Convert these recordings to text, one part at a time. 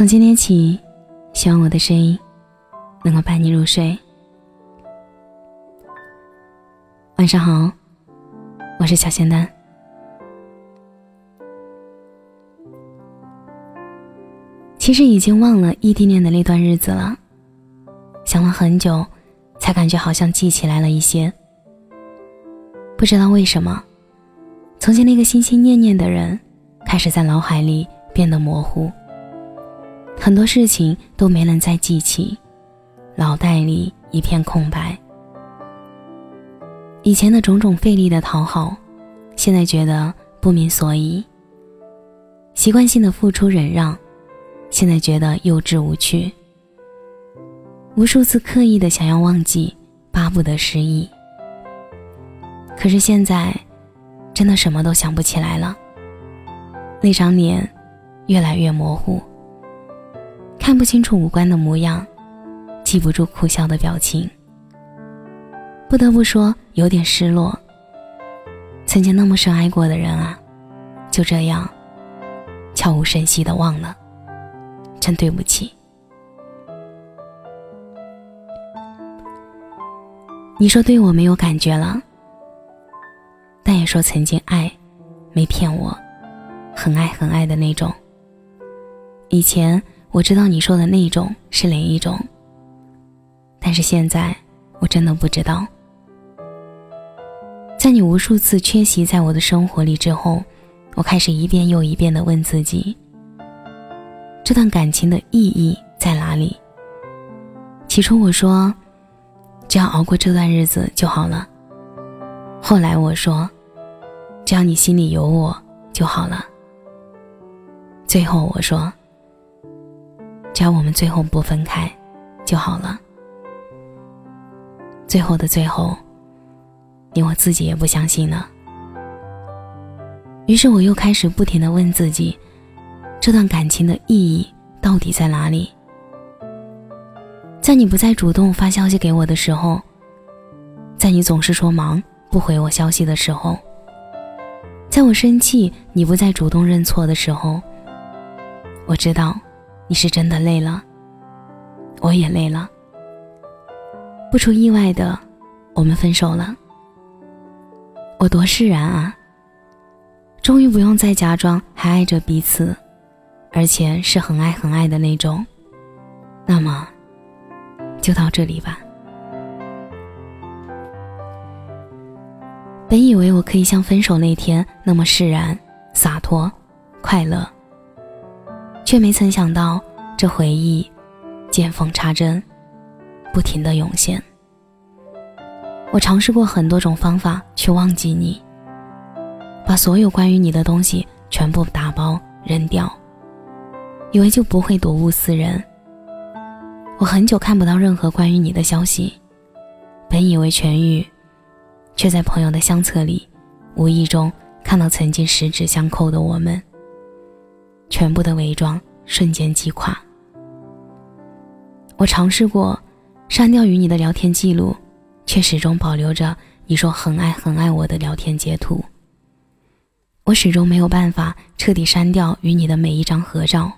从今天起，希望我的声音能够伴你入睡。晚上好，我是小仙丹。其实已经忘了异地恋的那段日子了，想了很久，才感觉好像记起来了一些。不知道为什么，从前那个心心念念的人，开始在脑海里变得模糊。很多事情都没能再记起，脑袋里一片空白。以前的种种费力的讨好，现在觉得不明所以。习惯性的付出忍让，现在觉得幼稚无趣。无数次刻意的想要忘记，巴不得失忆。可是现在，真的什么都想不起来了。那张脸，越来越模糊。看不清楚五官的模样，记不住苦笑的表情。不得不说，有点失落。曾经那么深爱过的人啊，就这样悄无声息的忘了，真对不起。你说对我没有感觉了，但也说曾经爱，没骗我，很爱很爱的那种。以前。我知道你说的那种是哪一种，但是现在我真的不知道。在你无数次缺席在我的生活里之后，我开始一遍又一遍的问自己：这段感情的意义在哪里？起初我说，只要熬过这段日子就好了。后来我说，只要你心里有我就好了。最后我说。只要我们最后不分开，就好了。最后的最后，连我自己也不相信了。于是我又开始不停的问自己：这段感情的意义到底在哪里？在你不再主动发消息给我的时候，在你总是说忙不回我消息的时候，在我生气你不再主动认错的时候，我知道。你是真的累了，我也累了。不出意外的，我们分手了。我多释然啊！终于不用再假装还爱着彼此，而且是很爱很爱的那种。那么，就到这里吧。本以为我可以像分手那天那么释然、洒脱、快乐。却没曾想到，这回忆见缝插针，不停的涌现。我尝试过很多种方法去忘记你，把所有关于你的东西全部打包扔掉，以为就不会睹物思人。我很久看不到任何关于你的消息，本以为痊愈，却在朋友的相册里，无意中看到曾经十指相扣的我们。全部的伪装瞬间击垮。我尝试过删掉与你的聊天记录，却始终保留着你说很爱很爱我的聊天截图。我始终没有办法彻底删掉与你的每一张合照。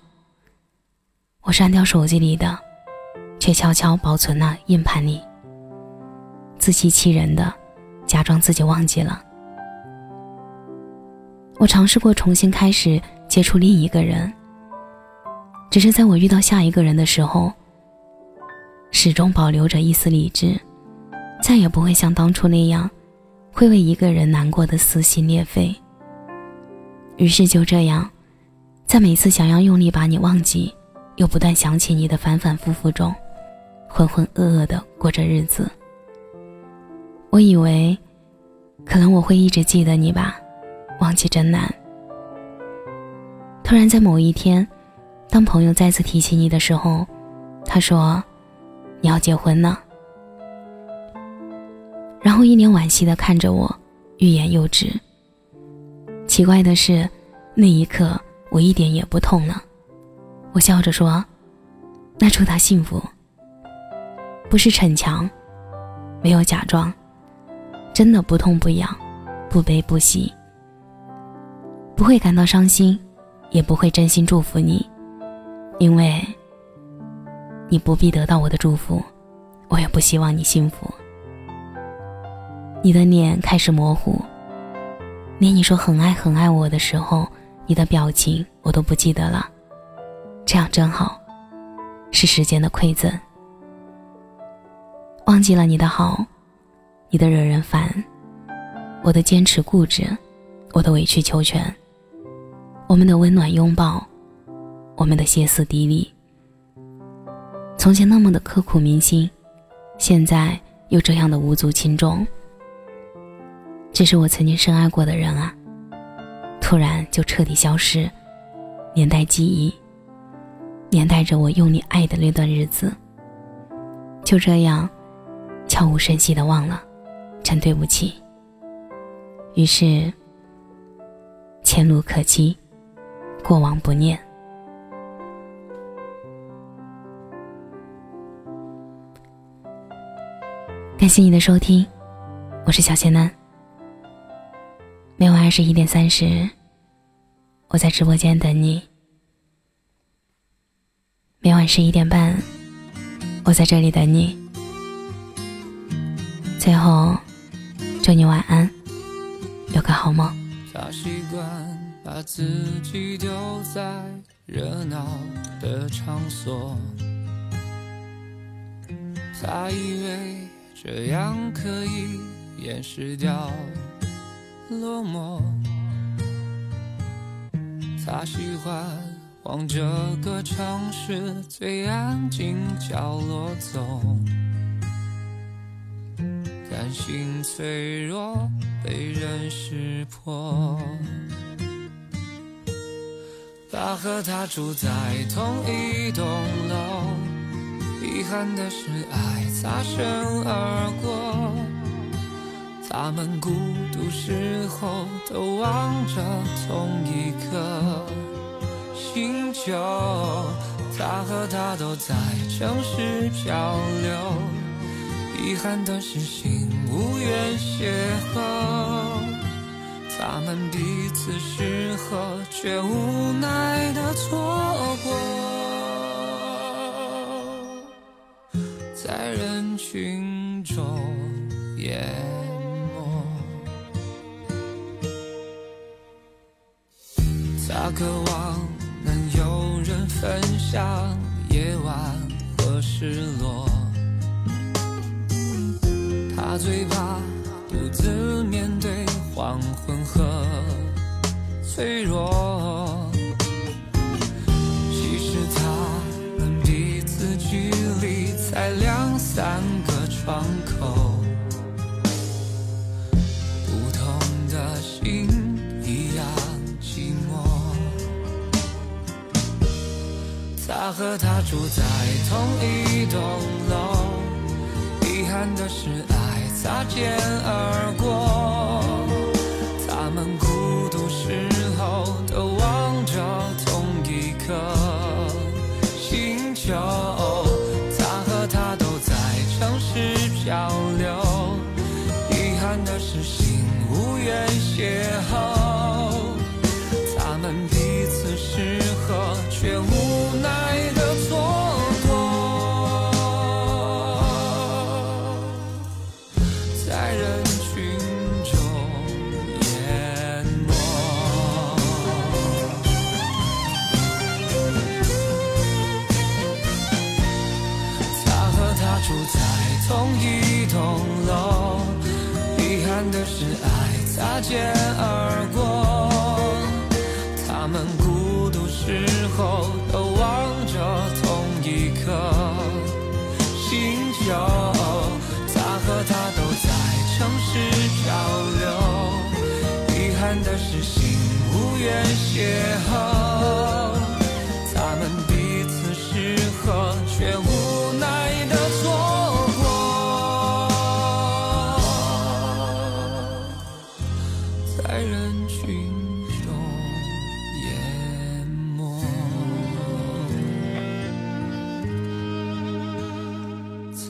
我删掉手机里的，却悄悄保存了硬盘里。自欺欺人的，假装自己忘记了。我尝试过重新开始。接触另一个人，只是在我遇到下一个人的时候，始终保留着一丝理智，再也不会像当初那样，会为一个人难过的撕心裂肺。于是就这样，在每次想要用力把你忘记，又不断想起你的反反复复中，浑浑噩噩的过着日子。我以为，可能我会一直记得你吧，忘记真难。突然在某一天，当朋友再次提起你的时候，他说：“你要结婚了。”然后一脸惋惜的看着我，欲言又止。奇怪的是，那一刻我一点也不痛了。我笑着说：“那祝他幸福。”不是逞强，没有假装，真的不痛不痒，不悲不喜，不会感到伤心。也不会真心祝福你，因为你不必得到我的祝福，我也不希望你幸福。你的脸开始模糊，连你说很爱很爱我的时候，你的表情我都不记得了。这样真好，是时间的馈赠。忘记了你的好，你的惹人烦，我的坚持固执，我的委曲求全，我们的温暖拥抱，我们的歇斯底里。从前那么的刻骨铭心，现在又这样的无足轻重。这是我曾经深爱过的人啊，突然就彻底消失，连带记忆。年带着我用你爱的那段日子，就这样悄无声息的忘了，真对不起。于是，前路可期，过往不念。感谢你的收听，我是小仙男。每晚二十一点三十，我在直播间等你。每晚十一点半，我在这里等你。最后，祝你晚安，有个好梦。把自己丢在热闹的场所，他以为这样可以掩饰掉落寞。他喜欢。往这个城市最安静角落走，担心脆弱被人识破。他和她住在同一栋楼，遗憾的是爱擦身而过。他们孤独时候都望着同一颗。星球，他和她都在城市漂流，遗憾的是心无缘邂逅，他们彼此适合，却无奈的错过，在人群中淹没，他渴望能有人。分享夜晚和失落，他最怕独自面对黄昏脆弱。其实他们彼此距离才两三个窗口。不同的心一样寂寞他和她住在同一栋楼，遗憾的是爱擦肩而过。时候都望着同一颗星球。遗憾的是爱擦肩而过。他们孤独时候都望着同一颗星球。他和她都在城市漂流，遗憾的是心无缘邂逅。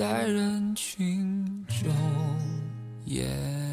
在人群中，也。